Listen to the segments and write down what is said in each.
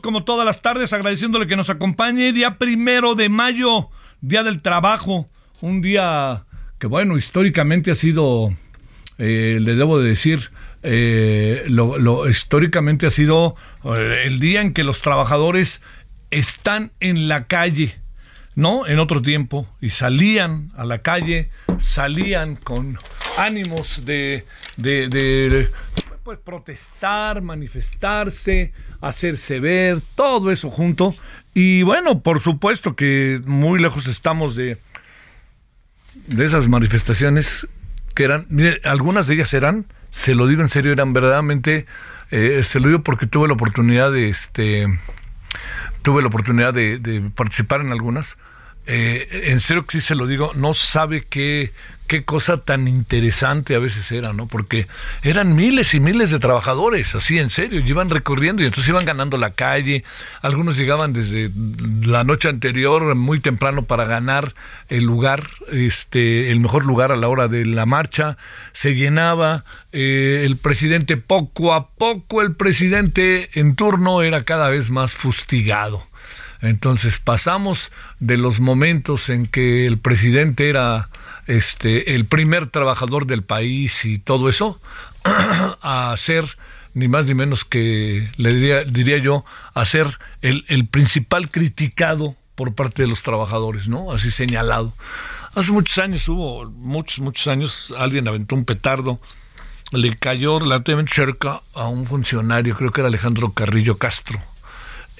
Como todas las tardes agradeciéndole que nos acompañe. Día primero de mayo, Día del Trabajo, un día que bueno, históricamente ha sido, eh, le debo de decir, eh, lo, históricamente ha sido eh, el día en que los trabajadores están en la calle, ¿no? En otro tiempo, y salían a la calle, salían con ánimos de, pues, protestar, manifestarse, hacerse ver, todo eso junto. Y bueno, por supuesto que muy lejos estamos de, de esas manifestaciones que eran, mire, algunas de ellas eran, se lo digo en serio, eran verdaderamente, eh, se lo digo porque tuve la oportunidad de este tuve la oportunidad de, de participar en algunas. Eh, en serio que sí se lo digo, no sabe qué, qué cosa tan interesante a veces era, ¿no? Porque eran miles y miles de trabajadores, así en serio, y iban recorriendo y entonces iban ganando la calle. Algunos llegaban desde la noche anterior muy temprano para ganar el lugar, este, el mejor lugar a la hora de la marcha. Se llenaba, eh, el presidente poco a poco, el presidente en turno era cada vez más fustigado. Entonces pasamos de los momentos en que el presidente era este el primer trabajador del país y todo eso a ser ni más ni menos que le diría, diría yo a ser el, el principal criticado por parte de los trabajadores, ¿no? Así señalado. Hace muchos años hubo, muchos, muchos años, alguien aventó un petardo, le cayó relativamente cerca a un funcionario, creo que era Alejandro Carrillo Castro,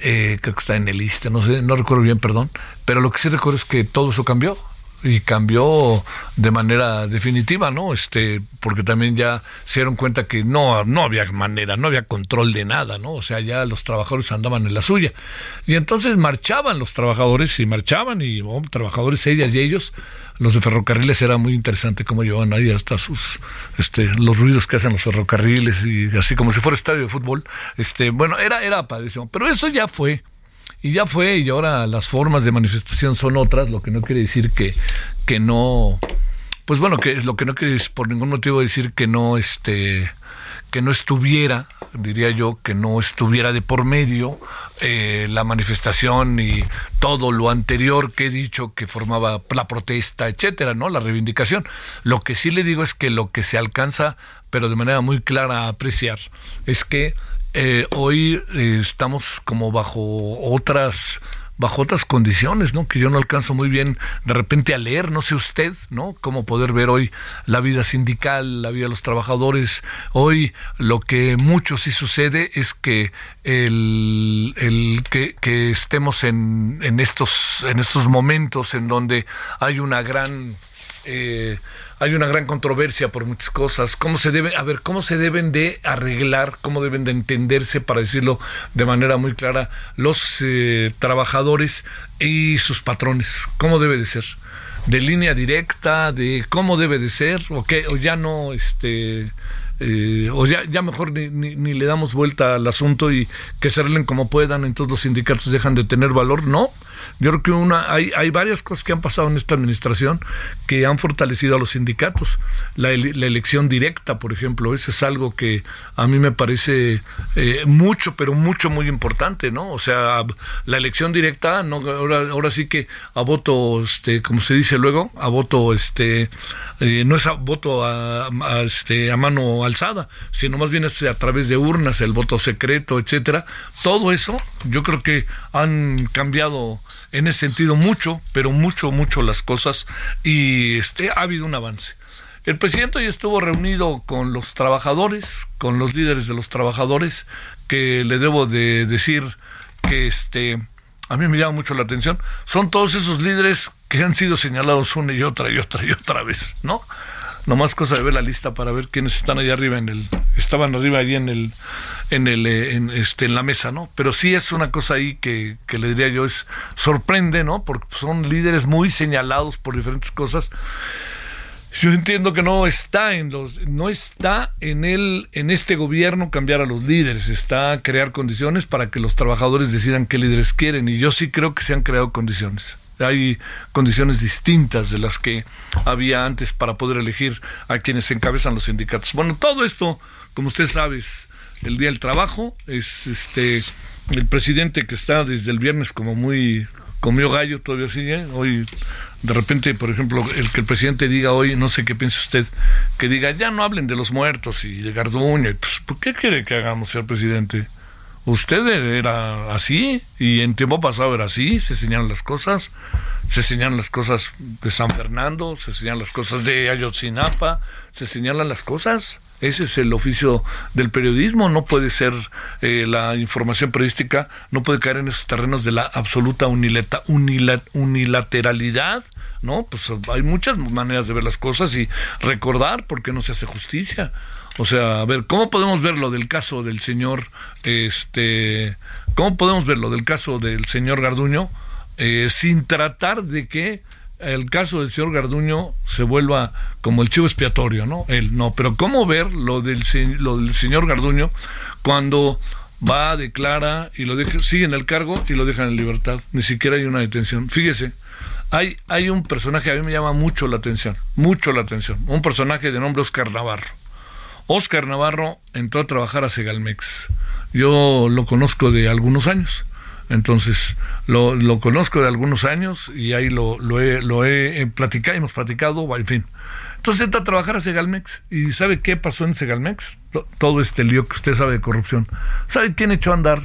eh, creo que está en el lista, no sé, no recuerdo bien, perdón, pero lo que sí recuerdo es que todo eso cambió y cambió de manera definitiva, ¿no? Este, porque también ya se dieron cuenta que no, no había manera, no había control de nada, ¿no? O sea, ya los trabajadores andaban en la suya. Y entonces marchaban los trabajadores y marchaban y oh, trabajadores ellas y ellos, los de ferrocarriles era muy interesante cómo llevaban ahí hasta sus este los ruidos que hacen los ferrocarriles y así como si fuera estadio de fútbol. Este, bueno, era era padrísimo, pero eso ya fue y ya fue, y ahora las formas de manifestación son otras, lo que no quiere decir que, que no, pues bueno, que es lo que no quiere decir por ningún motivo decir que no, este, que no estuviera, diría yo, que no estuviera de por medio eh, la manifestación y todo lo anterior que he dicho que formaba la protesta, etcétera, ¿no? La reivindicación. Lo que sí le digo es que lo que se alcanza, pero de manera muy clara a apreciar, es que eh, hoy eh, estamos como bajo otras bajo otras condiciones, ¿no? Que yo no alcanzo muy bien de repente a leer, no sé usted, ¿no? Cómo poder ver hoy la vida sindical, la vida de los trabajadores. Hoy lo que mucho sí sucede es que el, que estemos en, en estos en estos momentos en donde hay una gran eh, hay una gran controversia por muchas cosas. ¿Cómo se debe, a ver, cómo se deben de arreglar, cómo deben de entenderse, para decirlo de manera muy clara, los eh, trabajadores y sus patrones? ¿Cómo debe de ser? De línea directa, de cómo debe de ser, o qué, o ya no, este, eh, o ya, ya mejor ni, ni, le damos vuelta al asunto y que se arreglen como puedan, entonces los sindicatos dejan de tener valor. No, yo creo que una, hay, hay varias cosas que han pasado en esta administración que han fortalecido a los sindicatos. La, elección directa, por ejemplo, eso es algo que a mí me parece eh, mucho, pero mucho, muy importante, ¿no? O sea, la elección directa, no, ahora, ahora sí que a voto, este, como se dice luego, a voto, este, eh, no es a voto a, este, a mano alzada, sino más bien es a través de urnas, el voto secreto, etcétera. Todo eso, yo creo que han cambiado en ese sentido mucho, pero mucho, mucho las cosas y este, ha habido un avance. El presidente hoy estuvo reunido con los trabajadores, con los líderes de los trabajadores, que le debo de decir que este, a mí me llama mucho la atención, son todos esos líderes que han sido señalados una y otra y otra y otra vez, ¿no? Nomás cosa de ver la lista para ver quiénes están allá arriba en el, estaban arriba allí en el, en el, eh, en, este, en la mesa, ¿no? Pero sí es una cosa ahí que, que le diría yo es sorprende, ¿no? Porque son líderes muy señalados por diferentes cosas. Yo entiendo que no está en los, no está en el, en este gobierno cambiar a los líderes, está crear condiciones para que los trabajadores decidan qué líderes quieren, y yo sí creo que se han creado condiciones hay condiciones distintas de las que había antes para poder elegir a quienes encabezan los sindicatos. Bueno, todo esto, como usted sabe, es el día del trabajo, es este el presidente que está desde el viernes como muy comió gallo, todavía sigue. Hoy, de repente, por ejemplo, el que el presidente diga hoy, no sé qué piensa usted, que diga, ya no hablen de los muertos y de Garduño. Pues, ¿Por qué quiere que hagamos, señor presidente? Usted era así y en tiempo pasado era así, se señalan las cosas, se señalan las cosas de San Fernando, se señalan las cosas de Ayotzinapa, se señalan las cosas. Ese es el oficio del periodismo, no puede ser eh, la información periodística, no puede caer en esos terrenos de la absoluta unilateralidad, ¿no? Pues hay muchas maneras de ver las cosas y recordar por qué no se hace justicia. O sea, a ver, ¿cómo podemos ver lo del caso del señor, este, cómo podemos ver lo del caso del señor Garduño eh, sin tratar de que el caso del señor Garduño se vuelva como el chivo expiatorio, ¿no? Él no, pero ¿cómo ver lo del, señor Garduño cuando va, declara y lo deja, sigue en el cargo y lo dejan en libertad? Ni siquiera hay una detención. Fíjese, hay, hay un personaje a mí me llama mucho la atención, mucho la atención, un personaje de nombre Oscar Navarro Oscar Navarro entró a trabajar a Segalmex. Yo lo conozco de algunos años. Entonces, lo, conozco de algunos años y ahí lo, lo he, lo he platicado, hemos platicado, en fin. Entonces entra a trabajar a Segalmex. ¿Y sabe qué pasó en Segalmex? Todo este lío que usted sabe de corrupción. ¿Sabe quién echó a andar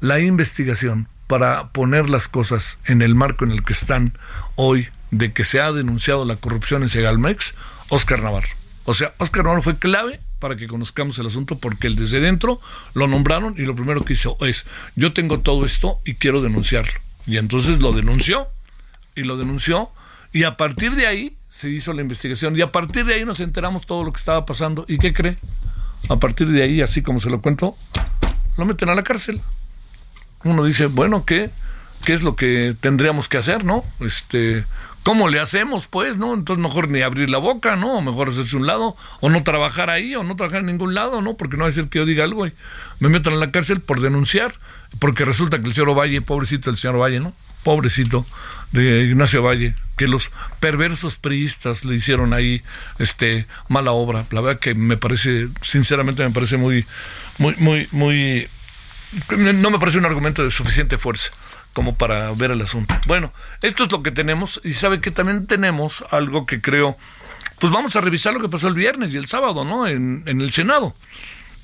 la investigación para poner las cosas en el marco en el que están hoy de que se ha denunciado la corrupción en Segalmex? Oscar Navarro. O sea, Oscar Navarro fue clave para que conozcamos el asunto, porque él desde dentro lo nombraron y lo primero que hizo es, yo tengo todo esto y quiero denunciarlo. Y entonces lo denunció y lo denunció y a partir de ahí se hizo la investigación y a partir de ahí nos enteramos todo lo que estaba pasando. ¿Y qué cree? A partir de ahí, así como se lo cuento, lo meten a la cárcel. Uno dice, bueno, ¿qué? ¿Qué es lo que tendríamos que hacer, no? Este, ¿Cómo le hacemos, pues, no? Entonces mejor ni abrir la boca, ¿no? O mejor hacerse un lado, o no trabajar ahí, o no trabajar en ningún lado, ¿no? Porque no va a decir que yo diga algo y me metan en la cárcel por denunciar, porque resulta que el señor Valle, pobrecito el señor Valle, ¿no? Pobrecito de Ignacio Valle, que los perversos priistas le hicieron ahí este mala obra. La verdad que me parece, sinceramente me parece muy, muy, muy, muy, no me parece un argumento de suficiente fuerza como para ver el asunto. Bueno, esto es lo que tenemos y sabe que también tenemos algo que creo, pues vamos a revisar lo que pasó el viernes y el sábado, ¿no? En, en el Senado.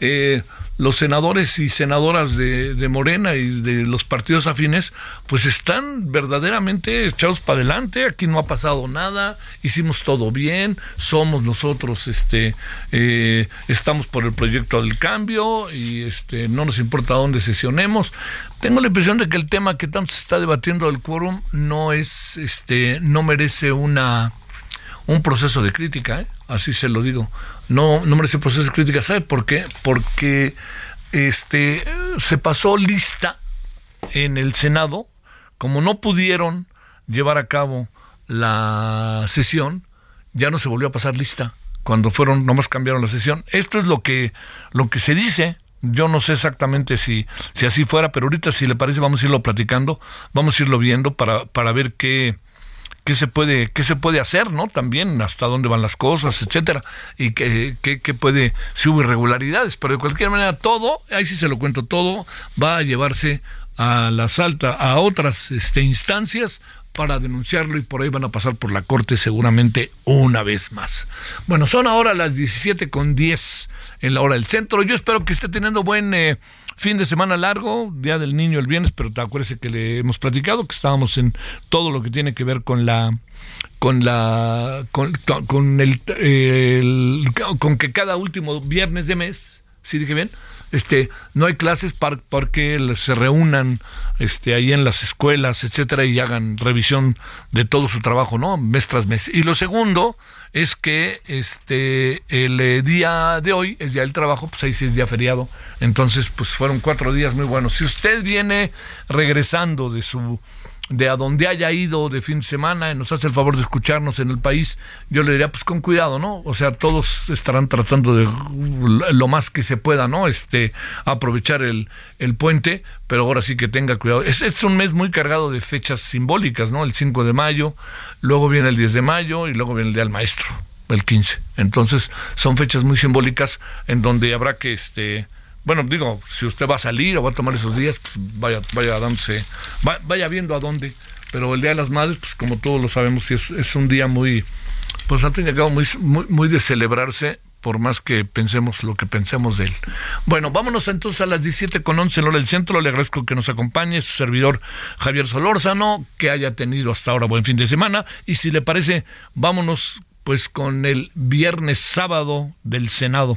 Eh, los senadores y senadoras de, Morena y de los partidos afines, pues están verdaderamente echados para adelante. Aquí no ha pasado nada, hicimos todo bien, somos nosotros, este, eh, estamos por el proyecto del cambio y este, no nos importa dónde sesionemos. Tengo la impresión de que el tema que tanto se está debatiendo del quórum no es, este, no merece una un proceso de crítica, ¿eh? así se lo digo. No, no merece un proceso de crítica. ¿Sabe por qué? Porque este, se pasó lista en el Senado, como no pudieron llevar a cabo la sesión, ya no se volvió a pasar lista. cuando fueron, nomás cambiaron la sesión. Esto es lo que, lo que se dice. Yo no sé exactamente si, si así fuera, pero ahorita si le parece vamos a irlo platicando, vamos a irlo viendo para, para ver qué, qué se puede qué se puede hacer no también hasta dónde van las cosas etcétera y qué, qué, puede si hubo irregularidades pero de cualquier manera todo ahí sí se lo cuento todo va a llevarse a las altas a otras este, instancias para denunciarlo y por ahí van a pasar por la corte seguramente una vez más. Bueno, son ahora las 17 con 10 en la hora del centro. Yo espero que esté teniendo buen eh, fin de semana largo, Día del Niño el viernes, pero te acuerdes que le hemos platicado que estábamos en todo lo que tiene que ver con la con la con, el, con que cada último viernes de mes, ¿sí dije bien? Este no hay clases para, que se reúnan este ahí en las escuelas etcétera y hagan revisión de todo su trabajo no mes tras mes. Y lo segundo es que este el eh, día de hoy es día del trabajo pues ahí sí es día feriado. Entonces pues fueron cuatro días muy buenos. Si usted viene regresando de su de a donde haya ido de fin de semana, y nos hace el favor de escucharnos en el país, yo le diría, pues con cuidado, ¿no? O sea, todos estarán tratando de lo más que se pueda, ¿no? Este, aprovechar el, el puente, pero ahora sí que tenga cuidado. Es, es un mes muy cargado de fechas simbólicas, ¿no? El 5 de mayo, luego viene el 10 de mayo y luego viene el Día del Maestro, el 15. Entonces, son fechas muy simbólicas en donde habrá que, este, bueno, digo, si usted va a salir o va a tomar esos días, pues vaya, vaya dándose, vaya viendo a dónde. Pero el Día de las Madres, pues como todos lo sabemos, es, un día muy, pues al fin y al cabo, muy, muy, muy de celebrarse, por más que pensemos lo que pensemos de él. Bueno, vámonos entonces a las 17 con 11 en hora del centro. Le agradezco que nos acompañe su servidor Javier Solórzano, que haya tenido hasta ahora buen fin de semana. Y si le parece, vámonos pues con el viernes sábado del Senado.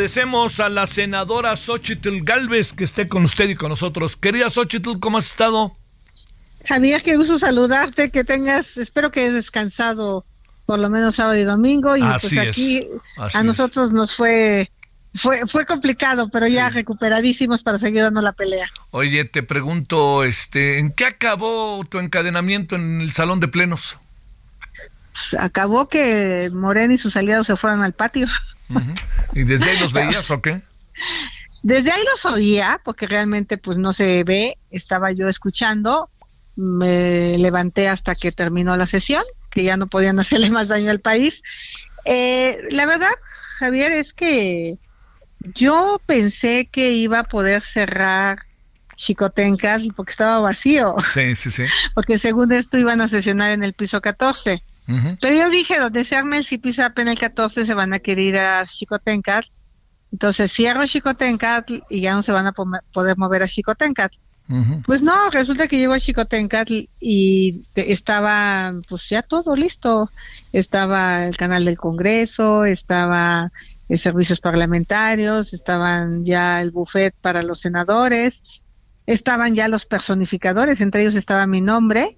Agradecemos a la senadora Xochitl Galvez que esté con usted y con nosotros. Querida Xochitl, ¿cómo has estado? Javier, qué gusto saludarte, que tengas, espero que hayas descansado por lo menos sábado y domingo y pues aquí a nosotros nos fue fue fue complicado, pero ya recuperadísimos para seguir dando la pelea. Oye, te pregunto, este, ¿en qué acabó tu encadenamiento en el salón de plenos? Pues, acabó que Moreno y sus aliados se fueron al patio. ¿Y desde ahí los veías o qué? Desde ahí los oía, porque realmente pues no se ve, estaba yo escuchando, me levanté hasta que terminó la sesión, que ya no podían hacerle más daño al país. Eh, la verdad, Javier, es que yo pensé que iba a poder cerrar Chicotencas porque estaba vacío. Sí, sí, sí. Porque según esto iban a sesionar en el piso 14. Pero yo dije, donde se arme el CIPISAP en el 14 se van a querer ir a Chicotencat. Entonces cierro Chicotencat y ya no se van a poder mover a Chicotencat. Pues no, resulta que llegó a Chicotencat y estaba pues ya todo listo. Estaba el canal del Congreso, estaba el servicios parlamentarios, estaban ya el buffet para los senadores, estaban ya los personificadores, entre ellos estaba mi nombre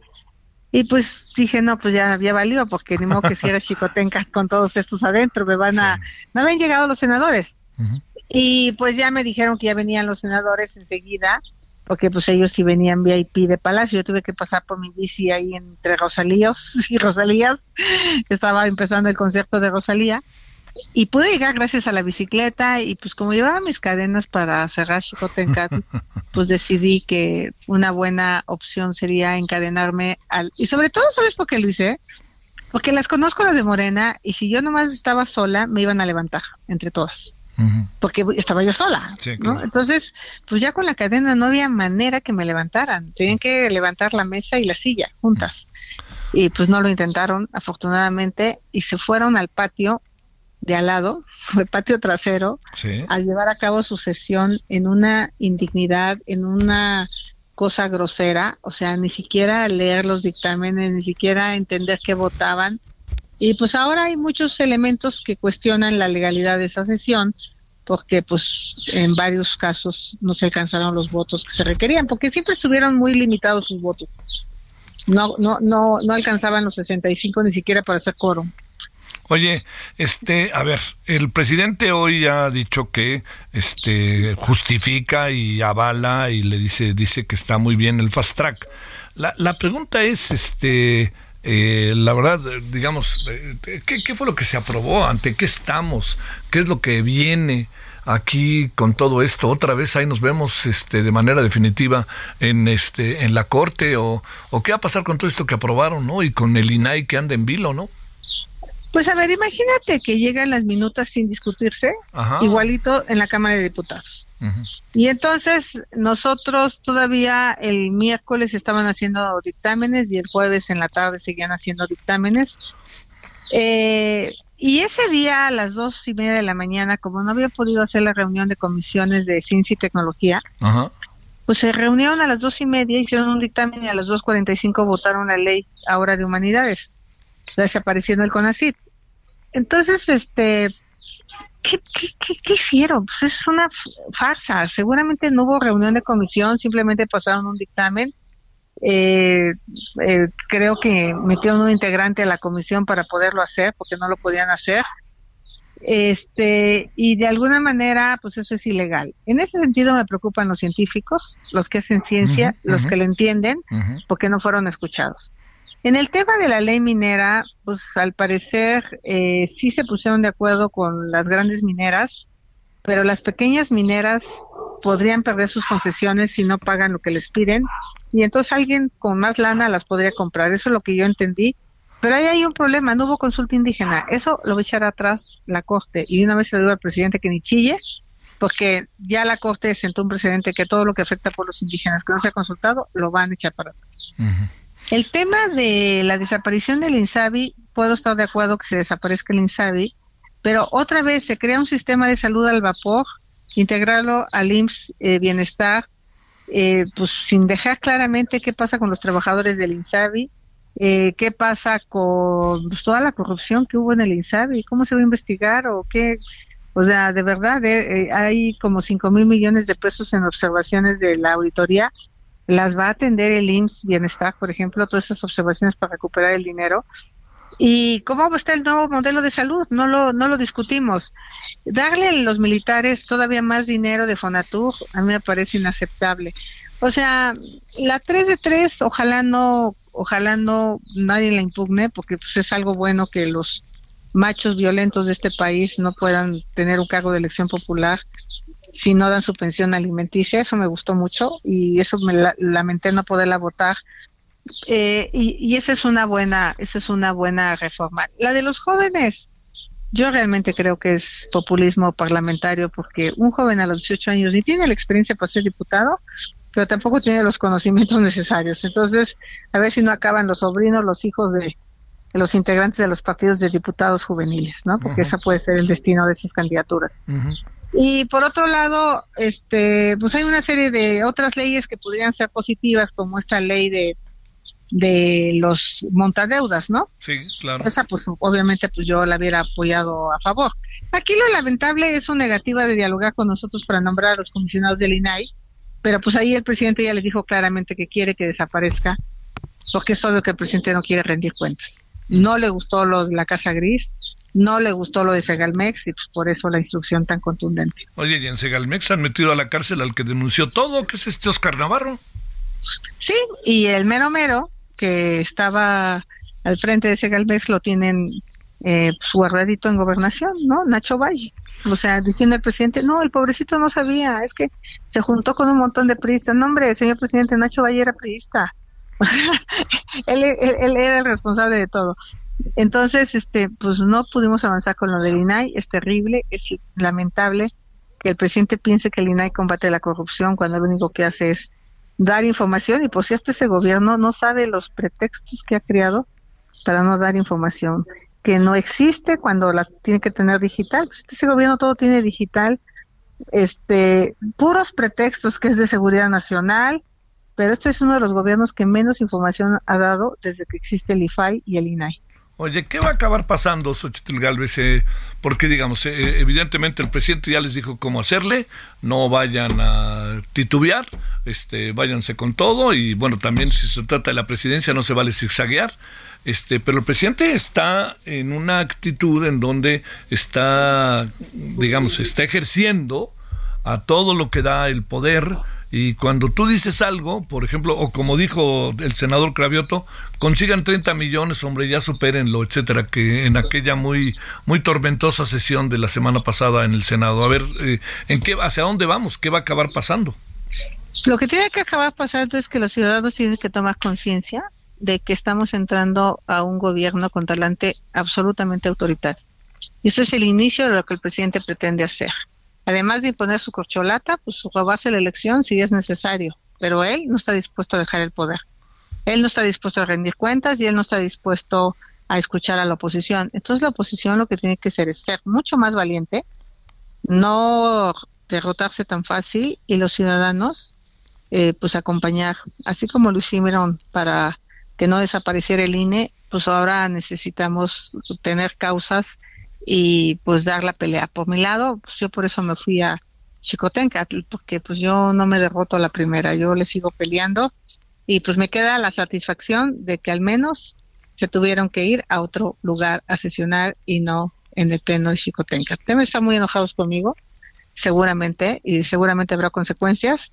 y pues dije, no, pues ya había valido, porque ni modo que si era Chicotenca con todos estos adentro, me van a... No habían llegado los senadores. Y pues ya me dijeron que ya venían los senadores enseguida, porque pues ellos sí venían VIP de Palacio. Yo tuve que pasar por mi bici ahí entre Rosalíos y Rosalías. Estaba empezando el concierto de Rosalía y pude llegar gracias a la bicicleta y pues como llevaba mis cadenas para cerrar Chicotencat, pues decidí que una buena opción sería encadenarme al... Y sobre todo, ¿sabes por qué lo hice? Porque las conozco las de Morena y si yo nomás estaba sola, me iban a levantar entre todas. Porque estaba yo sola, ¿no? Entonces, pues ya con la cadena no había manera que me levantaran. Tenían que levantar la mesa y la silla juntas. Y pues no lo intentaron, afortunadamente, y se fueron al patio de al lado, el patio trasero, al llevar a cabo su sesión en una indignidad, en una cosa grosera, o sea, ni siquiera leer los dictámenes, ni siquiera entender qué votaban. Y pues ahora hay muchos elementos que cuestionan la legalidad de esa sesión, porque pues en varios casos no se alcanzaron los votos que se requerían, porque siempre estuvieron muy limitados sus votos. No, no, no, no alcanzaban los 65 ni siquiera para hacer quórum. Oye, este, a ver, el presidente hoy ha dicho que este justifica y avala y le dice dice que está muy bien el fast track. La, la pregunta es, este, eh, la verdad, digamos, eh, ¿qué, ¿qué, fue lo que se aprobó? ¿Ante qué estamos? ¿Qué es lo que viene? aquí con todo esto otra vez ahí nos vemos este de manera definitiva en este en la corte o, o qué va a pasar con todo esto que aprobaron no y con el INAI que anda en vilo no pues a ver, imagínate que llegan las minutas sin discutirse, igualito en la Cámara de Diputados. Y entonces nosotros todavía el miércoles estaban haciendo dictámenes y el jueves en la tarde seguían haciendo dictámenes. Eh, y ese día a las dos y media de la mañana, como no había podido hacer la reunión de comisiones de ciencia y tecnología, pues se reunieron a las dos y media, hicieron un dictamen y a las dos cuarenta y cinco votaron la ley ahora de humanidades, desapareciendo el CONACIT. Entonces, este, ¿qué, qué, hicieron? Pues es una farsa. Seguramente no hubo reunión de comisión, simplemente pasaron un dictamen. Eh, eh, creo que metieron un integrante a la comisión para poderlo hacer, porque no lo podían hacer. Este, y de alguna manera, pues eso es ilegal. En ese sentido me preocupan los científicos, los que hacen ciencia, los que le entienden, porque no fueron escuchados. En el tema de la ley minera, pues al parecer eh, sí se pusieron de acuerdo con las grandes mineras, pero las pequeñas mineras podrían perder sus concesiones si no pagan lo que les piden y entonces alguien con más lana las podría comprar. Eso es lo que yo entendí. Pero ahí hay un problema, no hubo consulta indígena. Eso lo va a echar atrás la Corte y una vez se digo al presidente que ni chille, porque ya la Corte sentó un precedente que todo lo que afecta por los indígenas que no se ha consultado lo van a echar para atrás. El tema de la desaparición del INSABI, puedo estar de acuerdo que se desaparezca el INSABI, pero otra vez se crea un sistema de salud al vapor, integrarlo al IMSS eh, Bienestar, eh, pues sin dejar claramente qué pasa con los trabajadores del INSABI, eh, qué pasa con pues, toda la corrupción que hubo en el INSABI, cómo se va a investigar o qué, o sea, de verdad, hay como 5 mil millones de pesos en observaciones de la auditoría las va a atender el IMSS Bienestar, por ejemplo, todas esas observaciones para recuperar el dinero. ¿Y cómo está el nuevo modelo de salud? No lo, no lo discutimos. Darle a los militares todavía más dinero de Fonatur a mí me parece inaceptable. O sea, la 3 de 3, ojalá no, ojalá no nadie la impugne, porque pues es algo bueno que los machos violentos de este país no puedan tener un cargo de elección popular si no dan su pensión alimenticia. Eso me gustó mucho y eso me lamenté no poderla votar. Eh, y, esa es una buena, esa es una buena reforma. La de los jóvenes, yo realmente creo que es populismo parlamentario porque un joven a los 18 años ni tiene la experiencia para ser diputado, pero tampoco tiene los conocimientos necesarios. Entonces, a ver si no acaban los sobrinos, los hijos de, los integrantes de los partidos de diputados juveniles, ¿no? Porque ese puede ser el destino de esas candidaturas. Y por otro lado, este, pues hay una serie de otras leyes que podrían ser positivas, como esta ley de de los montadeudas, ¿no? Sí, claro. Esa, pues, obviamente, pues yo la hubiera apoyado a favor. Aquí lo lamentable es su negativa de dialogar con nosotros para nombrar a los comisionados del INAI, pero pues ahí el presidente ya les dijo claramente que quiere que desaparezca, porque es obvio que el presidente no quiere rendir cuentas. No le gustó lo de la Casa Gris, no le gustó lo de Segalmex y pues por eso la instrucción tan contundente. Oye, y en Segalmex han metido a la cárcel al que denunció todo, que es este Oscar Navarro. Sí, y el mero mero, que estaba al frente de Segalmex, lo tienen eh, pues, guardadito en gobernación, ¿no? Nacho Valle. O sea, diciendo el presidente, no, el pobrecito no sabía, es que se juntó con un montón de priistas. No, hombre, señor presidente, Nacho Valle era priista. él, era el responsable de todo. Entonces, este, pues no pudimos avanzar con lo del INAI, es terrible, es lamentable que el presidente piense que el INAI combate la corrupción cuando lo único que hace es dar información y por cierto ese gobierno no sabe los pretextos que ha creado para no dar información que no existe cuando la tiene que tener digital. Pues ese gobierno todo tiene digital, este, puros pretextos que es de seguridad nacional, pero este es uno de los gobiernos que menos información ha dado desde que existe el IFAI y el INAI. Oye, ¿qué va a acabar pasando, Xochitl Galvez? Eh, porque, digamos, eh, evidentemente el presidente ya les dijo cómo hacerle, no vayan a titubear, este, váyanse con todo, y bueno, también si se trata de la presidencia no se vale zigzaguear. Este, pero el presidente está en una actitud en donde está, digamos, está ejerciendo a todo lo que da el poder y cuando tú dices algo, por ejemplo, o como dijo el senador Cravioto, consigan 30 millones, hombre, ya supérenlo, etcétera, que en aquella muy muy tormentosa sesión de la semana pasada en el Senado. A ver, eh, ¿en qué hacia dónde vamos? ¿Qué va a acabar pasando? Lo que tiene que acabar pasando es que los ciudadanos tienen que tomar conciencia de que estamos entrando a un gobierno con talante absolutamente autoritario. Y eso es el inicio de lo que el presidente pretende hacer. Además de imponer su corcholata, pues robarse la elección si es necesario, pero él no está dispuesto a dejar el poder. Él no está dispuesto a rendir cuentas y él no está dispuesto a escuchar a la oposición. Entonces la oposición lo que tiene que hacer es ser mucho más valiente, no derrotarse tan fácil y los ciudadanos eh, pues acompañar, así como lo hicieron para que no desapareciera el INE, pues ahora necesitamos tener causas y pues dar la pelea. Por mi lado, pues yo por eso me fui a Chicotenca, porque pues yo no me derroto a la primera, yo le sigo peleando y pues me queda la satisfacción de que al menos se tuvieron que ir a otro lugar a sesionar y no en el pleno de Chicotenca. Ustedes están muy enojados conmigo, seguramente, y seguramente habrá consecuencias,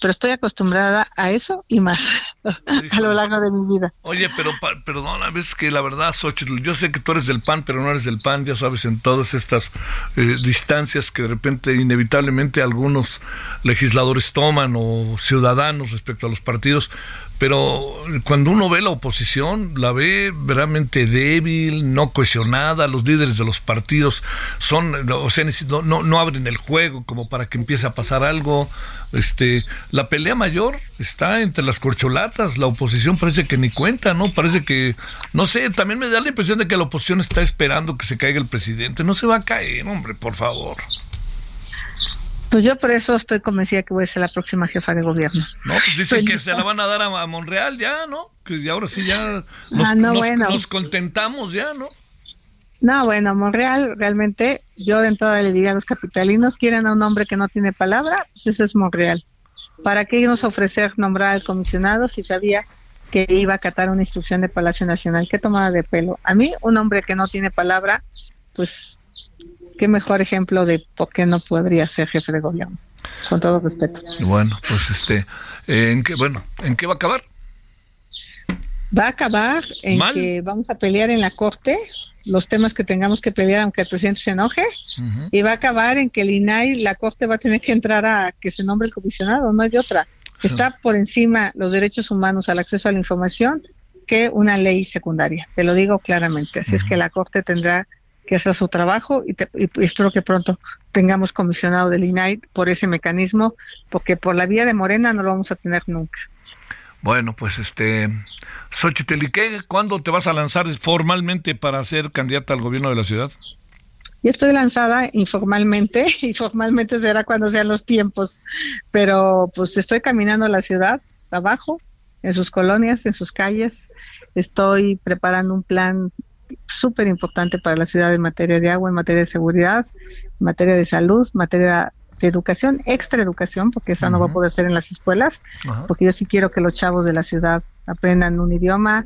pero estoy acostumbrada a eso y más a lo largo de mi vida. Oye, pero perdona, ves que la verdad, Xochitl, yo sé que tú eres del PAN, pero no eres del PAN, ya sabes, en todas estas eh, distancias que de repente inevitablemente algunos legisladores toman o ciudadanos respecto a los partidos, pero cuando uno ve la oposición, la ve realmente débil, no cohesionada, los líderes de los partidos son, o sea, no, no abren el juego como para que empiece a pasar algo. Este, la pelea mayor está entre las corcholatas, la oposición parece que ni cuenta, ¿no? Parece que, no sé, también me da la impresión de que la oposición está esperando que se caiga el presidente. No se va a caer, hombre, por favor. Pues yo por eso estoy convencida que voy a ser la próxima jefa de gobierno. No, pues dicen que se la van a dar a, Monreal ya, ¿no? Que ahora sí ya nos, ah, nos, contentamos ya, ¿no? No, bueno, Monreal realmente, yo de entrada le diría a los capitalinos, quieren a un hombre que no tiene palabra, pues ese es Monreal. ¿Para qué irnos a ofrecer nombrar al comisionado si sabía que iba a acatar una instrucción de Palacio Nacional? ¿Qué tomada de pelo? A mí, un hombre que no tiene palabra, pues qué mejor ejemplo de por qué no podría ser jefe de gobierno. Con todo respeto. Bueno, pues este, ¿en qué, bueno, ¿en qué va a acabar? Va a acabar en que vamos a pelear en la corte los temas que tengamos que pelear aunque el presidente se enoje y va a acabar en que el INAI, la corte va a tener que entrar a que se nombre el comisionado, no hay otra. Está por encima los derechos humanos al acceso a la información que una ley secundaria, te lo digo claramente. Así es que la corte tendrá que hacer su trabajo y, espero que pronto tengamos comisionado del INAI por ese mecanismo, porque por la vía de Morena no lo vamos a tener nunca. Bueno, pues este, Xochitl, ¿y qué? ¿Cuándo te vas a lanzar formalmente para ser candidata al gobierno de la ciudad? Ya estoy lanzada informalmente y formalmente será cuando sean los tiempos, pero pues estoy caminando a la ciudad abajo, en sus colonias, en sus calles. Estoy preparando un plan súper importante para la ciudad en materia de agua, en materia de seguridad, en materia de salud, en materia de educación, extra educación, porque esa no va a poder ser en las escuelas, porque yo sí quiero que los chavos de la ciudad aprendan un idioma,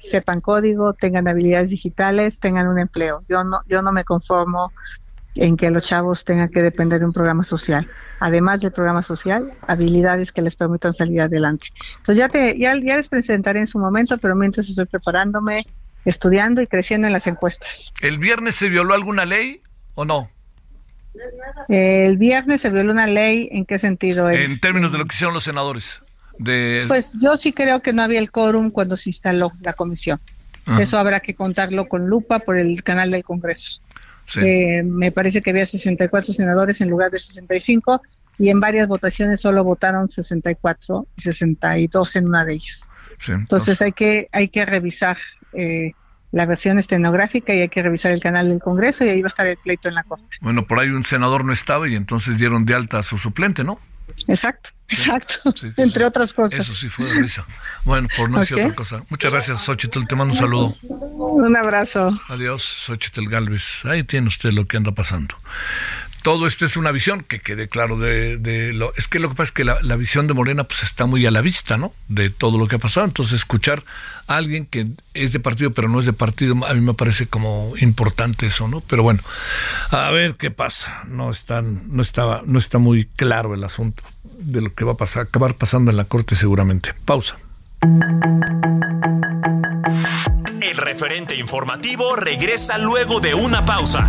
sepan código, tengan habilidades digitales, tengan un empleo. Yo no, yo no me conformo en que los chavos tengan que depender de un programa social. Además del programa social, habilidades que les permitan salir adelante. Entonces ya te, ya, ya les presentaré en su momento, pero mientras estoy preparándome, estudiando y creciendo en las encuestas. ¿El viernes se violó alguna ley o no? El viernes se violó una ley, ¿en qué sentido es? En términos de lo que hicieron los senadores. De... Pues yo sí creo que no había el quórum cuando se instaló la comisión. Eso habrá que contarlo con lupa por el canal del Congreso. Eh, me parece que había 64 senadores en lugar de 65 y en varias votaciones solo votaron 64 y 62 en una de ellas. entonces, hay que hay que revisar eh, la versión estenográfica y hay que revisar el canal del Congreso y ahí va a estar el pleito en la Corte. Bueno, por ahí un senador no estaba y entonces dieron de alta a su suplente, ¿no? Exacto, exacto, entre otras cosas. Eso sí fue de risa. Bueno, por no decir otra cosa. Muchas gracias, Xochitl, te mando un saludo. Un abrazo. Adiós, Xochitl Galvez. Ahí tiene usted lo que anda pasando todo esto es una visión, que quede claro de, lo... Es que lo que pasa es que la, visión de Morena pues está muy a la vista, ¿no? De todo lo que ha pasado. Entonces escuchar a alguien que es de partido pero no es de partido, a mí me parece como importante eso, ¿no? Pero bueno, a ver qué pasa. No, están, no, estaba, no está muy claro el asunto de lo que va a pasar, acabar pasando en la Corte seguramente. Pausa. El referente informativo regresa luego de una pausa.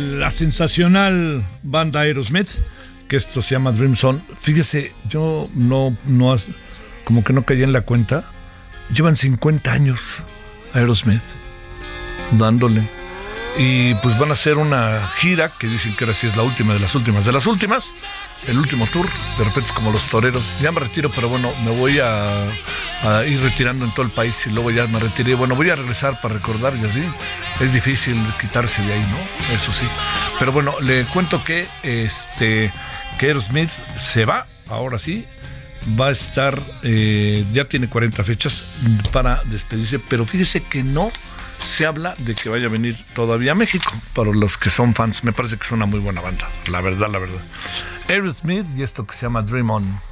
La sensacional banda Aerosmith, que esto se llama Dream Zone. Fíjese, yo no, no, como que no caí en la cuenta. Llevan 50 años Aerosmith dándole. Y pues van a hacer una gira que dicen que ahora sí es la última de las últimas de las últimas. El último tour, de repente es como los toreros. Ya me retiro, pero bueno, me voy a, ir retirando en todo el país y luego ya me retiré. Bueno, voy a regresar para recordar y así. Es difícil quitarse de ahí, ¿no? Eso sí. Pero bueno, le cuento que este que Smith se va, ahora sí. Va a estar, eh, ya tiene 40 fechas para despedirse, pero fíjese que no se habla de que vaya a venir todavía a México. Para los que son fans, me parece que es una muy buena banda, la verdad, la verdad. Aerosmith y esto que se llama Dream On.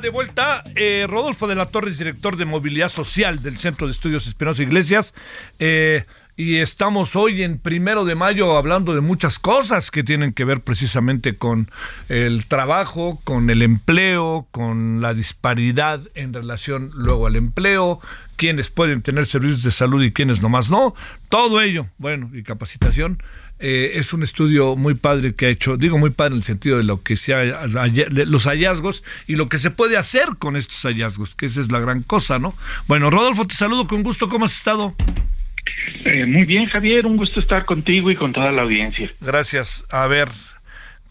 De vuelta. Eh, Rodolfo de la Torres, director de Movilidad Social del Centro de Estudios Espinosa Iglesias. Eh, y estamos hoy en primero de mayo hablando de muchas cosas que tienen que ver precisamente con el trabajo, con el empleo, con la disparidad en relación luego al empleo, quienes pueden tener servicios de salud y quienes nomás no. Todo ello, bueno, y capacitación eh, es un estudio muy padre que ha hecho, digo muy padre en el sentido de lo que se los hallazgos y lo que se puede hacer con estos hallazgos, que esa es la gran cosa, ¿no? Bueno, Rodolfo, te saludo con gusto, ¿cómo has estado? Eh, muy bien, Javier, un gusto estar contigo y con toda la audiencia. Gracias. A ver,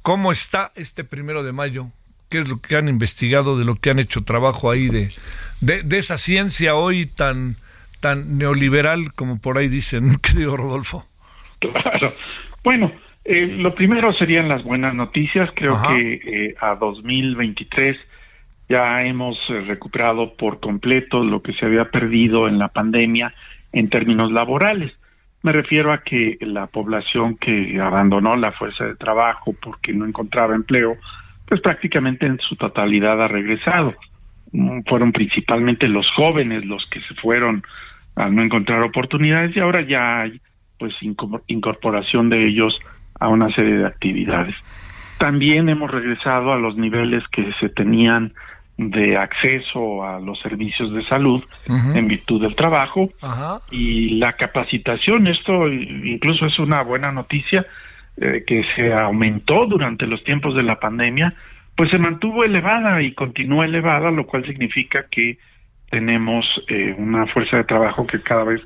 ¿cómo está este primero de mayo? ¿Qué es lo que han investigado, de lo que han hecho trabajo ahí de, de, de esa ciencia hoy tan, tan neoliberal como por ahí dicen, querido Rodolfo? Claro. Bueno, eh, lo primero serían las buenas noticias. Creo que eh, a 2023 ya hemos eh, recuperado por completo lo que se había perdido en la pandemia en términos laborales. Me refiero a que la población que abandonó la fuerza de trabajo porque no encontraba empleo, pues prácticamente en su totalidad ha regresado. Mm, fueron principalmente los jóvenes los que se fueron al no encontrar oportunidades y ahora ya hay pues incorporación de ellos a una serie de actividades. También hemos regresado a los niveles que se tenían de acceso a los servicios de salud en virtud del trabajo y la capacitación, esto incluso es una buena noticia eh, que se aumentó durante los tiempos de la pandemia, pues se mantuvo elevada y continúa elevada, lo cual significa que tenemos eh, una fuerza de trabajo que cada vez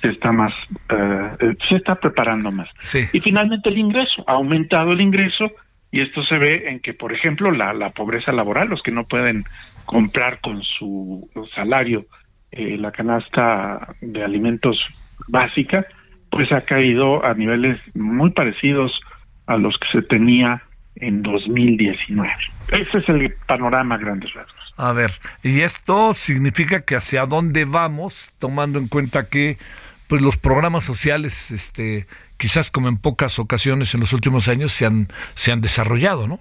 se está más, eh, eh, se está preparando más. Y finalmente el ingreso, ha aumentado el ingreso y esto se ve en que, por ejemplo, la, la pobreza laboral, los que no pueden comprar con su salario eh, la canasta de alimentos básica, pues ha caído a niveles muy parecidos a los que se tenía en 2019. Ese es el panorama grandes rasgos. A ver, y esto significa que hacia dónde vamos, tomando en cuenta que pues los programas sociales, este, quizás como en pocas ocasiones en los últimos años se han, se han desarrollado, ¿no?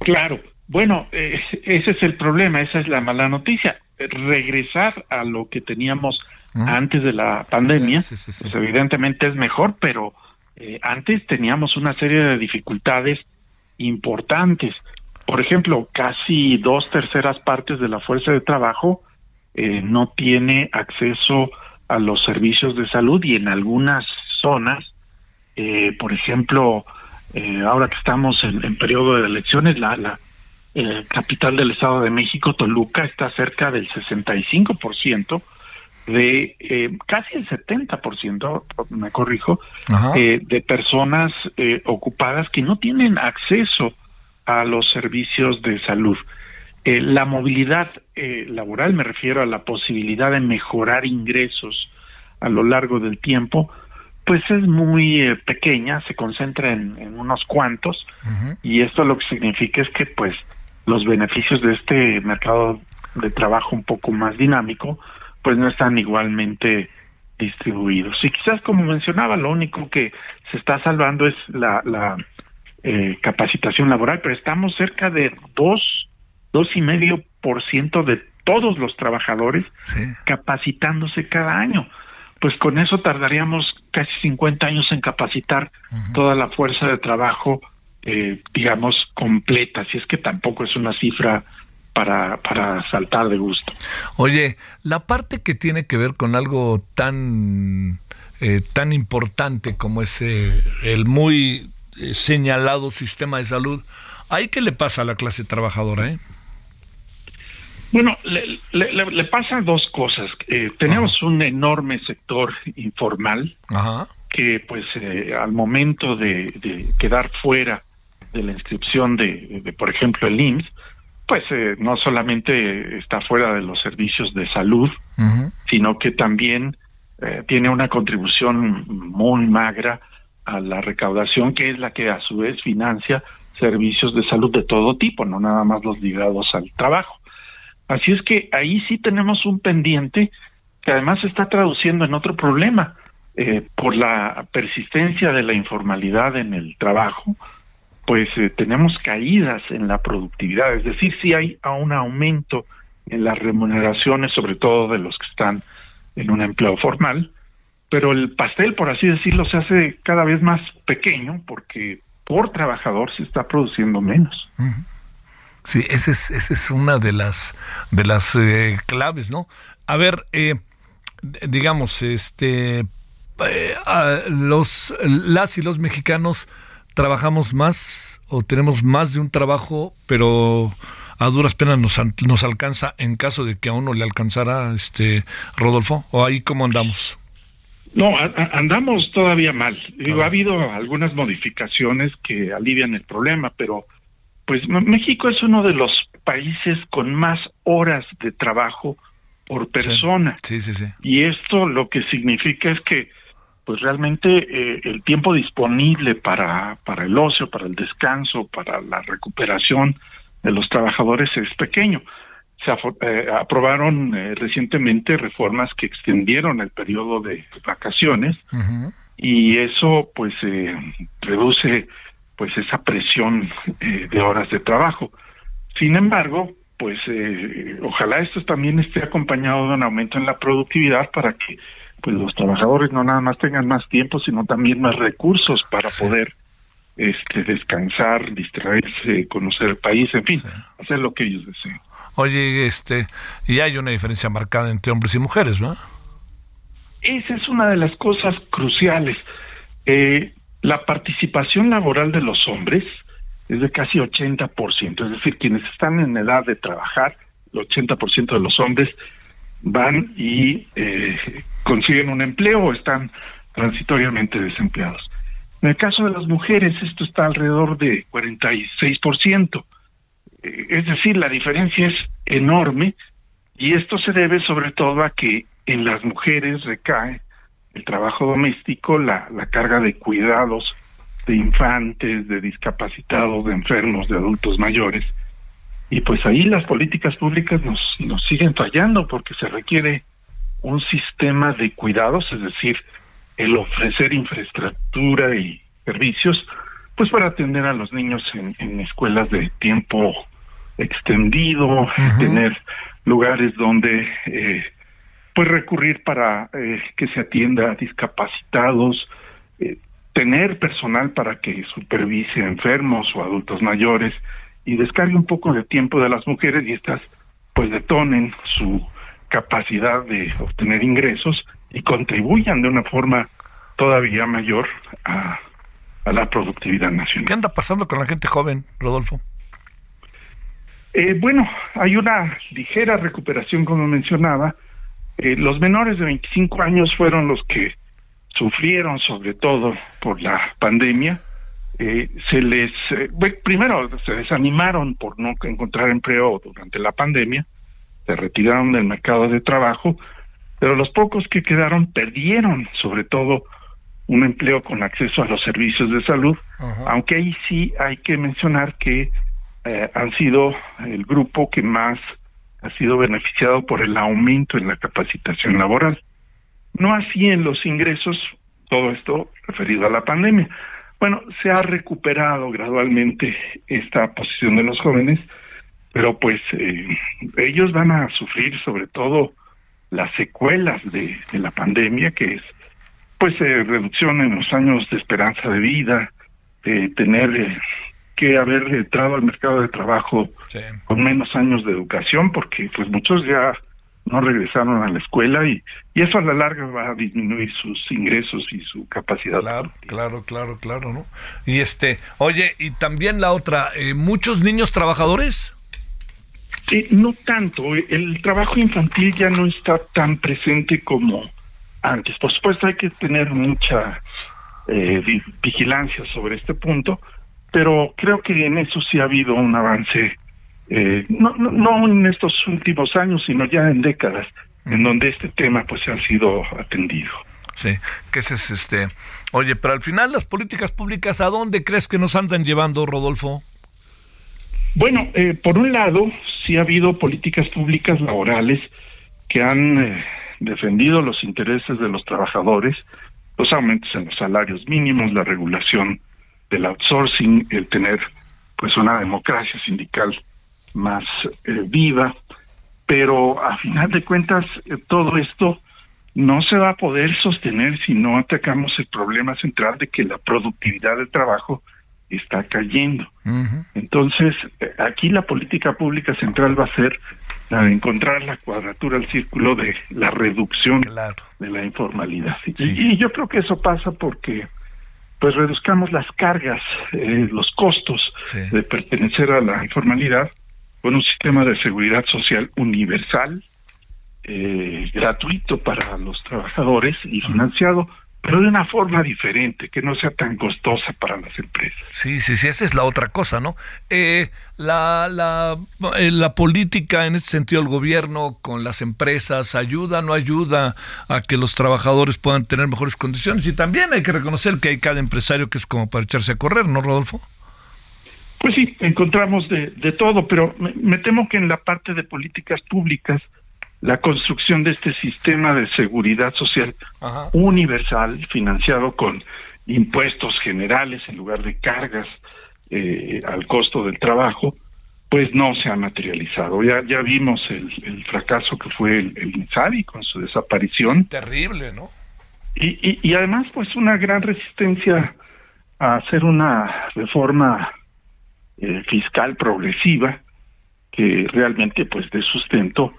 Claro. Bueno, eh, ese es el problema, esa es la mala noticia. Regresar a lo que teníamos antes de la pandemia, pues evidentemente es mejor, pero eh, antes teníamos una serie de dificultades importantes. Por ejemplo, casi dos terceras partes de la fuerza de trabajo eh, no tiene acceso a los servicios de salud y en algunas zonas, eh, por ejemplo, eh, ahora que estamos en, en, periodo de elecciones, la, la eh, capital del Estado de México, Toluca, está cerca del 65% de eh, casi el 70%, me corrijo, eh, de personas eh, ocupadas que no tienen acceso a los servicios de salud. Eh, la movilidad eh, laboral, me refiero a la posibilidad de mejorar ingresos a lo largo del tiempo, pues es muy eh, pequeña, se concentra en, unos cuantos, y esto lo que significa es que pues los beneficios de este mercado de trabajo un poco más dinámico, pues no están igualmente distribuidos. Y quizás como mencionaba, lo único que se está salvando es la, la capacitación laboral, pero estamos cerca de dos dos y medio por ciento de todos los trabajadores capacitándose cada año. Pues con eso tardaríamos casi 50 años en capacitar toda la fuerza de trabajo, eh, digamos, completa, si es que tampoco es una cifra para, para saltar de gusto. Oye, la parte que tiene que ver con algo tan, eh, tan importante como es el muy eh, señalado sistema de salud, ¿ahí qué le pasa a la clase trabajadora? Eh? Bueno, le, le, pasan dos cosas. Eh, tenemos un enorme sector informal que, pues, eh, al momento de, quedar fuera de la inscripción de, por ejemplo, el IMSS, pues eh, no solamente está fuera de los servicios de salud, sino que también tiene una contribución muy magra a la recaudación, que es la que a su vez financia servicios de salud de todo tipo, no nada más los ligados al trabajo. Así es que ahí sí tenemos un pendiente que además se está traduciendo en otro problema. Eh, por la persistencia de la informalidad en el trabajo, pues eh, tenemos caídas en la productividad, es decir, si hay un aumento en las remuneraciones, sobre todo de los que están en un empleo formal, pero el pastel, por así decirlo, se hace cada vez más pequeño porque por trabajador se está produciendo menos. Sí, esa es, esa es una de las de las eh, claves, ¿no? A ver, eh, digamos, este, eh, los las y los mexicanos trabajamos más o tenemos más de un trabajo, pero a duras penas nos, nos alcanza en caso de que a uno le alcanzara, este, Rodolfo, o ahí cómo andamos. No, andamos todavía mal. ha habido algunas modificaciones que alivian el problema, pero pues México es uno de los países con más horas de trabajo por persona. Sí, sí, sí. Y esto lo que significa es que pues realmente eh, el tiempo disponible para, para el ocio, para el descanso, para la recuperación de los trabajadores es pequeño. Se eh, aprobaron eh, recientemente reformas que extendieron el periodo de vacaciones y eso pues reduce pues esa presión de horas de trabajo. Sin embargo, pues ojalá esto también esté acompañado de un aumento en la productividad para que pues los trabajadores no nada más tengan más tiempo, sino también más recursos para poder este descansar, distraerse, conocer el país, en fin, hacer lo que ellos deseen. Oye, este, y hay una diferencia marcada entre hombres y mujeres, ¿no? Esa es una de las cosas cruciales. Eh, la participación laboral de los hombres es de casi 80%, es decir, quienes están en edad de trabajar, el 80% de los hombres van y eh, consiguen un empleo o están transitoriamente desempleados. En el caso de las mujeres, esto está alrededor de 46%. Eh, es decir, la diferencia es enorme y esto se debe sobre todo a que en las mujeres recae el trabajo doméstico, la, la carga de cuidados de infantes, de discapacitados, de enfermos, de adultos mayores, y pues ahí las políticas públicas nos, nos siguen fallando porque se requiere un sistema de cuidados, es decir, el ofrecer infraestructura y servicios, pues para atender a los niños en, escuelas de tiempo extendido, tener lugares donde eh, pues recurrir para eh, que se atienda a discapacitados, eh, tener personal para que supervise a enfermos o adultos mayores, y descargue un poco de tiempo de las mujeres y estas pues detonen su capacidad de obtener ingresos y contribuyan de una forma todavía mayor a, la productividad nacional. ¿Qué anda pasando con la gente joven, Rodolfo? Eh, bueno, hay una ligera recuperación, como mencionaba. Eh, los menores de 25 años fueron los que sufrieron sobre todo por la pandemia. Eh, se les, eh, primero se desanimaron por no encontrar empleo durante la pandemia, se retiraron del mercado de trabajo, pero los pocos que quedaron perdieron sobre todo un empleo con acceso a los servicios de salud, aunque ahí sí hay que mencionar que eh, han sido el grupo que más ha sido beneficiado por el aumento en la capacitación laboral. No así en los ingresos, todo esto referido a la pandemia. Bueno, se ha recuperado gradualmente esta posición de los jóvenes, pero pues eh, ellos van a sufrir sobre todo las secuelas de, la pandemia, que es pues eh, reducción en los años de esperanza de vida, de tener eh, que haber entrado al mercado de trabajo con menos años de educación, porque pues muchos ya no regresaron a la escuela y, y eso a la larga va a disminuir sus ingresos y su capacidad. Claro, claro, claro, claro, ¿no? Y este, oye, y también la otra, eh, ¿muchos niños trabajadores? Eh, no tanto, el trabajo infantil ya no está tan presente como antes. Por supuesto hay que tener mucha eh, vigilancia sobre este punto, pero creo que en eso sí ha habido un avance eh, no, no, en estos últimos años, sino ya en décadas, en donde este tema pues ha sido atendido. Sí, que ese es este. Oye, pero al final las políticas públicas, ¿a dónde crees que nos andan llevando, Rodolfo? Bueno, eh, por un lado, sí ha habido políticas públicas laborales que han eh, defendido los intereses de los trabajadores, los aumentos en los salarios mínimos, la regulación del outsourcing, el tener pues una democracia sindical más eh, viva, pero a final de cuentas eh, todo esto no se va a poder sostener si no atacamos el problema central de que la productividad del trabajo está cayendo. Entonces, eh, aquí la política pública central va a ser la de encontrar la cuadratura al círculo de la reducción de la informalidad. Y, yo creo que eso pasa porque pues reduzcamos las cargas, eh, los costos de pertenecer a la informalidad con un sistema de seguridad social universal, eh, gratuito para los trabajadores y financiado pero de una forma diferente, que no sea tan costosa para las empresas. Sí, sí, sí, esa es la otra cosa, ¿no? Eh, la, la, eh, la política, en este sentido, el gobierno con las empresas, ayuda, no ayuda a que los trabajadores puedan tener mejores condiciones. Y también hay que reconocer que hay cada empresario que es como para echarse a correr, ¿no, Rodolfo? Pues sí, encontramos de, de todo, pero me temo que en la parte de políticas públicas, la construcción de este sistema de seguridad social universal, financiado con impuestos generales en lugar de cargas eh, al costo del trabajo, pues no se ha materializado. Ya ya vimos el, fracaso que fue el, el con su desaparición. terrible, ¿no? Y, y, además, pues una gran resistencia a hacer una reforma eh, fiscal progresiva que realmente pues dé sustento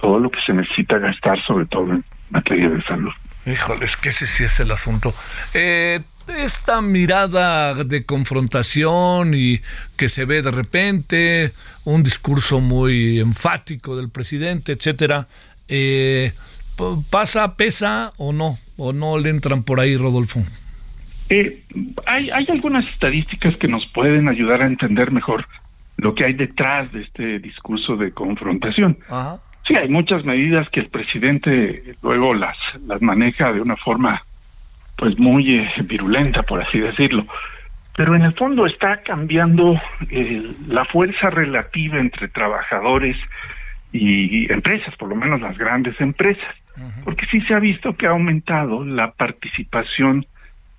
todo lo que se necesita gastar, sobre todo en materia de salud. Híjole, es que ese sí es el asunto. Eh, esta mirada de confrontación y que se ve de repente, un discurso muy enfático del presidente, etcétera, eh, ¿pasa, pesa o no? ¿O no le entran por ahí, Rodolfo? Eh, hay, hay algunas estadísticas que nos pueden ayudar a entender mejor lo que hay detrás de este discurso de confrontación. Ajá. Sí, hay muchas medidas que el presidente luego las, las maneja de una forma pues muy eh, virulenta, por así decirlo. Pero en el fondo está cambiando eh, la fuerza relativa entre trabajadores y empresas, por lo menos las grandes empresas, porque sí se ha visto que ha aumentado la participación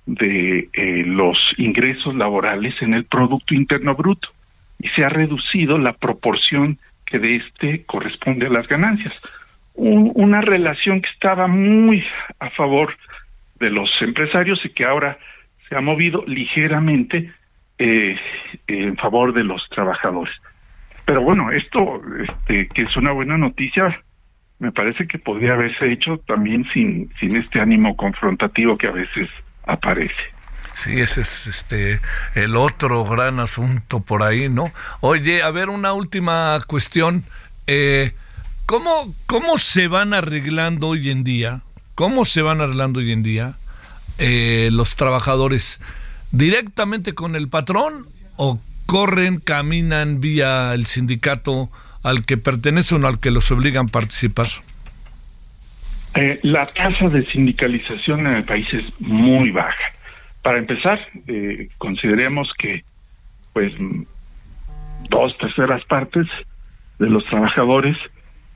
de eh, los ingresos laborales en el Producto Interno Bruto y se ha reducido la proporción que de este corresponde a las ganancias. una relación que estaba muy a favor de los empresarios y que ahora se ha movido ligeramente eh, en favor de los trabajadores. Pero bueno, esto, este, que es una buena noticia, me parece que podría haberse hecho también sin, sin este ánimo confrontativo que a veces aparece. Sí, ese es este el otro gran asunto por ahí, ¿no? Oye, a ver, una última cuestión. Eh, ¿cómo, ¿Cómo se van arreglando hoy en día? ¿Cómo se van arreglando hoy en día eh, los trabajadores? ¿Directamente con el patrón o corren, caminan vía el sindicato al que pertenecen o al que los obligan a participar? Eh, la tasa de sindicalización en el país es muy baja para empezar, eh, consideremos que pues dos terceras partes de los trabajadores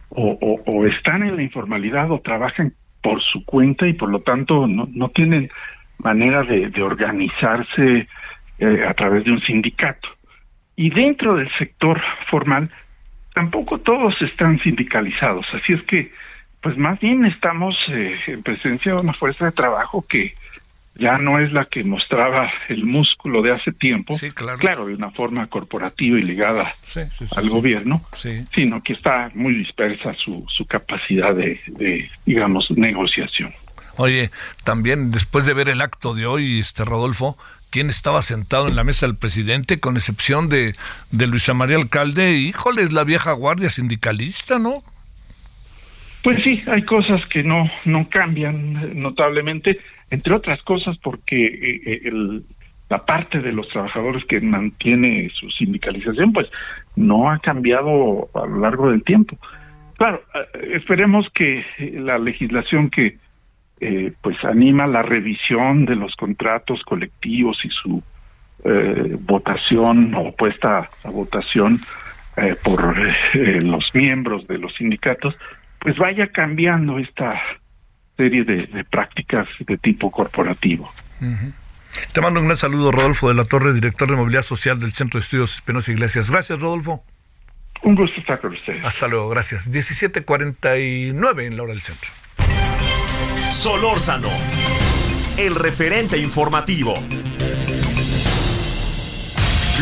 o, están en la informalidad o trabajan por su cuenta y por lo tanto no, no tienen manera de, organizarse eh, a través de un sindicato. Y dentro del sector formal tampoco todos están sindicalizados, así es que pues más bien estamos eh, en presencia de una fuerza de trabajo que ya no es la que mostraba el músculo de hace tiempo, claro. de una forma corporativa y ligada al gobierno, sino que está muy dispersa su, su capacidad de, de, digamos, negociación. Oye, también después de ver el acto de hoy, este Rodolfo, ¿quién estaba sentado en la mesa del presidente, con excepción de, de Luisa María Alcalde? Híjole, es la vieja guardia sindicalista, ¿no? Pues sí, hay cosas que no, no cambian notablemente entre otras cosas porque eh, eh, el, la parte de los trabajadores que mantiene su sindicalización pues no ha cambiado a lo largo del tiempo. Claro, eh, esperemos que la legislación que pues anima la revisión de los contratos colectivos y su votación o puesta a votación por los miembros de los sindicatos, pues vaya cambiando esta serie de, prácticas de tipo corporativo. Te mando un gran saludo, Rodolfo de la Torre, director de Movilidad Social del Centro de Estudios Espinosa Iglesias. Gracias, Rodolfo. Un gusto estar con ustedes. Hasta luego, gracias. 17:49 en la hora del centro. Solórzano, el referente informativo.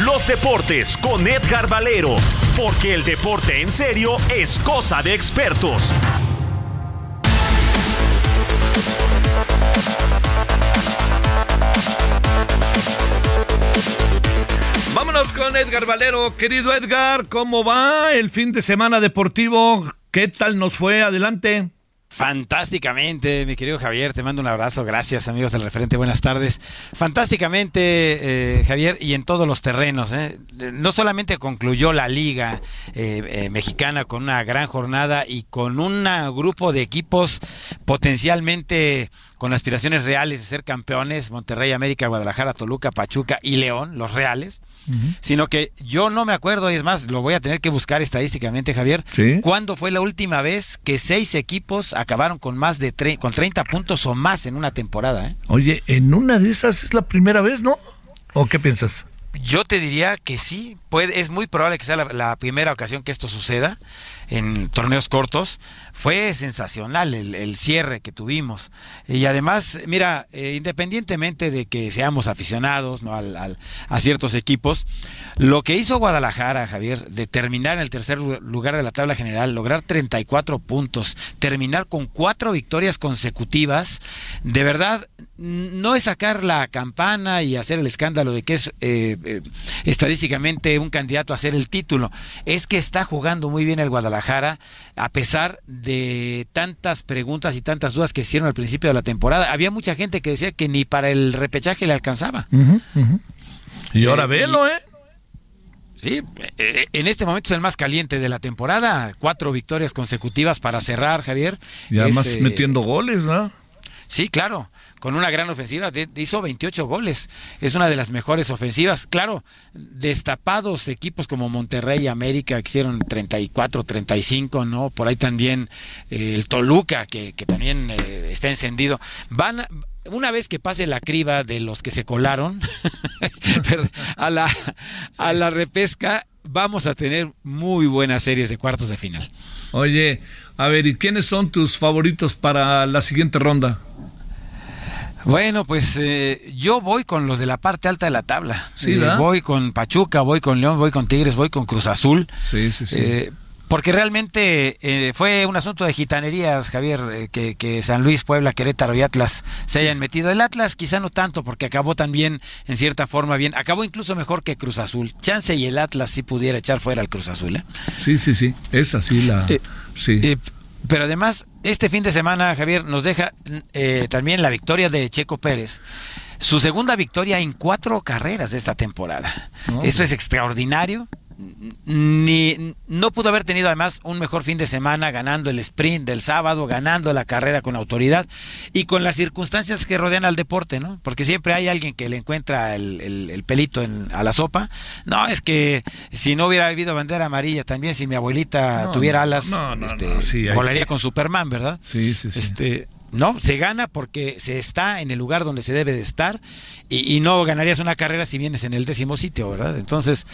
Los deportes con Edgar Valero, porque el deporte en serio es cosa de expertos. Vámonos con Edgar Valero. Querido Edgar, ¿cómo va el fin de semana deportivo? ¿Qué tal nos fue? Adelante. Fantásticamente, mi querido Javier, te mando un abrazo. Gracias, amigos del referente. Buenas tardes. Fantásticamente, eh, Javier, y en todos los terrenos. ¿eh? No solamente concluyó la liga eh, mexicana con una gran jornada y con un grupo de equipos potencialmente con aspiraciones reales de ser campeones, Monterrey, América, Guadalajara, Toluca, Pachuca y León, los reales, sino que yo no me acuerdo, y es más, lo voy a tener que buscar estadísticamente, Javier, ¿cuándo fue la última vez que seis equipos acabaron con más de con 30 puntos o más en una temporada? Eh? Oye, en una de esas es la primera vez, ¿no? ¿O qué piensas? Yo te diría que sí, puede, es muy probable que sea la primera ocasión que esto suceda en torneos cortos, fue sensacional el, cierre que tuvimos. Y además, mira, eh, independientemente de que seamos aficionados ¿no? al, a ciertos equipos, lo que hizo Guadalajara, Javier, de terminar en el tercer lugar de la tabla general, lograr 34 puntos, terminar con cuatro victorias consecutivas, de verdad, no es sacar la campana y hacer el escándalo de que es eh, eh, estadísticamente un candidato a hacer el título, es que está jugando muy bien el Guadalajara a pesar de tantas preguntas y tantas dudas que hicieron al principio de la temporada. Había mucha gente que decía que ni para el repechaje le alcanzaba. Y ahora eh, velo, ¿eh? Sí, eh, en este momento es el más caliente de la temporada. Cuatro victorias consecutivas para cerrar, Javier. Y además eh, metiendo goles, ¿no? Sí, claro con una gran ofensiva, hizo 28 goles, es una de las mejores ofensivas, claro, destapados equipos como Monterrey y América que hicieron 34, 35, ¿no? Por ahí también eh, el Toluca, que, también eh, está encendido, van, una vez que pase la criba de los que se colaron a la, a la repesca, vamos a tener muy buenas series de cuartos de final. Oye, a ver, ¿y quiénes son tus favoritos para la siguiente ronda? Bueno, pues eh, yo voy con los de la parte alta de la tabla. Sí, eh, voy con Pachuca, voy con León, voy con Tigres, voy con Cruz Azul. Sí, sí, sí. Eh, porque realmente fue un asunto de gitanerías, Javier, que, San Luis, Puebla, Querétaro y Atlas se hayan metido. El Atlas quizá no tanto, porque acabó también en cierta forma bien. Acabó incluso mejor que Cruz Azul. Chance y el Atlas sí pudiera echar fuera al Cruz Azul. ¿eh? Sí, sí, sí. Es así la... sí. Pero además, este fin de semana, Javier, nos deja eh, también la victoria de Checo Pérez. Su segunda victoria en cuatro carreras de esta temporada. Esto es extraordinario ni no pudo haber tenido además un mejor fin de semana ganando el sprint del sábado, ganando la carrera con autoridad y con las circunstancias que rodean al deporte, ¿no? Porque siempre hay alguien que le encuentra el, pelito en, a la sopa. No, es que si no hubiera habido bandera amarilla, también si mi abuelita tuviera alas, este, volaría con Superman, ¿verdad? Sí, sí, sí. Este, no, se gana porque se está en el lugar donde se debe de estar y, no ganarías una carrera si vienes en el décimo sitio, ¿verdad? Entonces,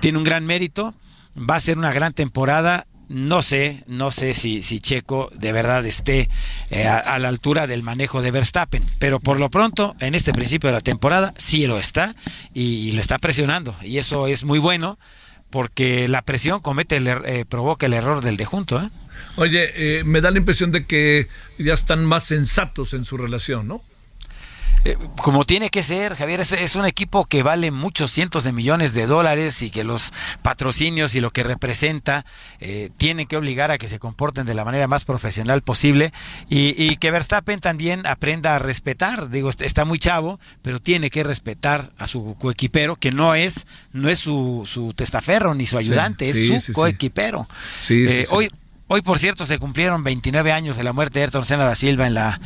tiene un gran mérito, va a ser una gran temporada. No sé, no sé si, si Checo de verdad esté eh, a, la altura del manejo de Verstappen, pero por lo pronto, en este principio de la temporada, sí lo está y, lo está presionando. Y eso es muy bueno porque la presión comete el, er, eh, provoca el error del de junto. ¿eh? Oye, eh, me da la impresión de que ya están más sensatos en su relación, ¿no? Eh, como tiene que ser, Javier, es, un equipo que vale muchos cientos de millones de dólares y que los patrocinios y lo que representa eh, tienen que obligar a que se comporten de la manera más profesional posible y, que Verstappen también aprenda a respetar. Digo, está muy chavo, pero tiene que respetar a su coequipero, que no es, no es su, su testaferro ni su ayudante, es su coequipero. hoy, Hoy, por cierto, se cumplieron 29 años de la muerte de Ayrton Senna da Silva en la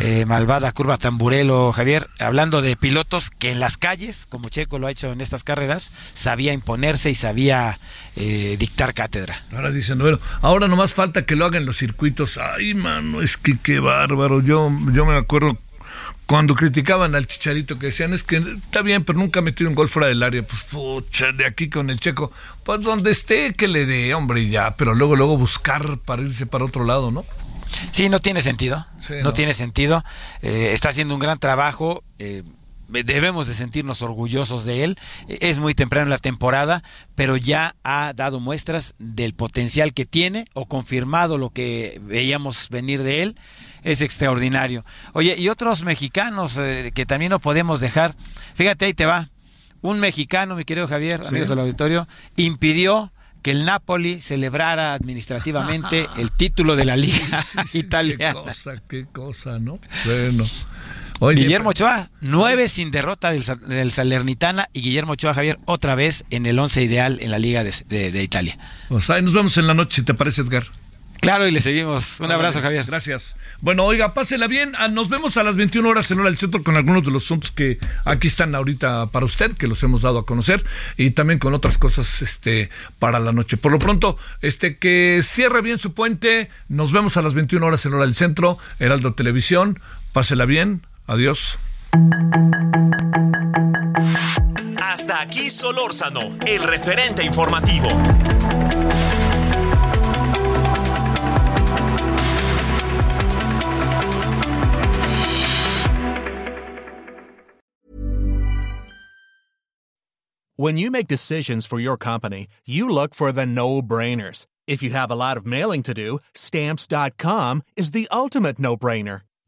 eh, malvada curva Tamburelo, Javier. Hablando de pilotos que en las calles, como Checo lo ha hecho en estas carreras, sabía imponerse y sabía eh, dictar cátedra. Ahora dicen, bueno, ahora nomás falta que lo hagan los circuitos. Ay, mano, es que qué bárbaro. Yo, yo me acuerdo cuando criticaban al Chicharito, que decían, es que está bien, pero nunca ha metido un gol fuera del área. Pues, pucha, de aquí con el checo, pues donde esté, que le dé, hombre, ya. Pero luego, luego buscar para irse para otro lado, ¿no? Sí, no tiene sentido. no. tiene sentido. Eh, está haciendo un gran trabajo. Eh, debemos de sentirnos orgullosos de él. Es muy temprano en la temporada, pero ya ha dado muestras del potencial que tiene o confirmado lo que veíamos venir de él. Es extraordinario. Oye, y otros mexicanos eh, que también no podemos dejar. Fíjate, ahí te va. Un mexicano, mi querido Javier, amigos del auditorio, impidió que el Napoli celebrara administrativamente el título de la Liga Italiana. Qué cosa, qué cosa, ¿no? Bueno. Guillermo Ochoa, nueve sin derrota del, Salernitana y Guillermo Ochoa Javier otra vez en el once ideal en la Liga de, Italia. O sea, nos vemos en la noche, si te parece, Edgar. Claro, y le seguimos. Un abrazo, Javier. Gracias. Bueno, oiga, pásela bien. Ah, nos vemos a las 21 horas en hora del centro con algunos de los asuntos que aquí están ahorita para usted, que los hemos dado a conocer, y también con otras cosas este, para la noche. Por lo pronto, este, que cierre bien su puente. Nos vemos a las 21 horas en hora del centro, Heraldo Televisión. Pásela bien. Adiós. Hasta aquí Solórzano, el referente informativo. When you make decisions for your company, you look for the no-brainers. If you have a lot of mailing to do, stamps.com is the ultimate no-brainer.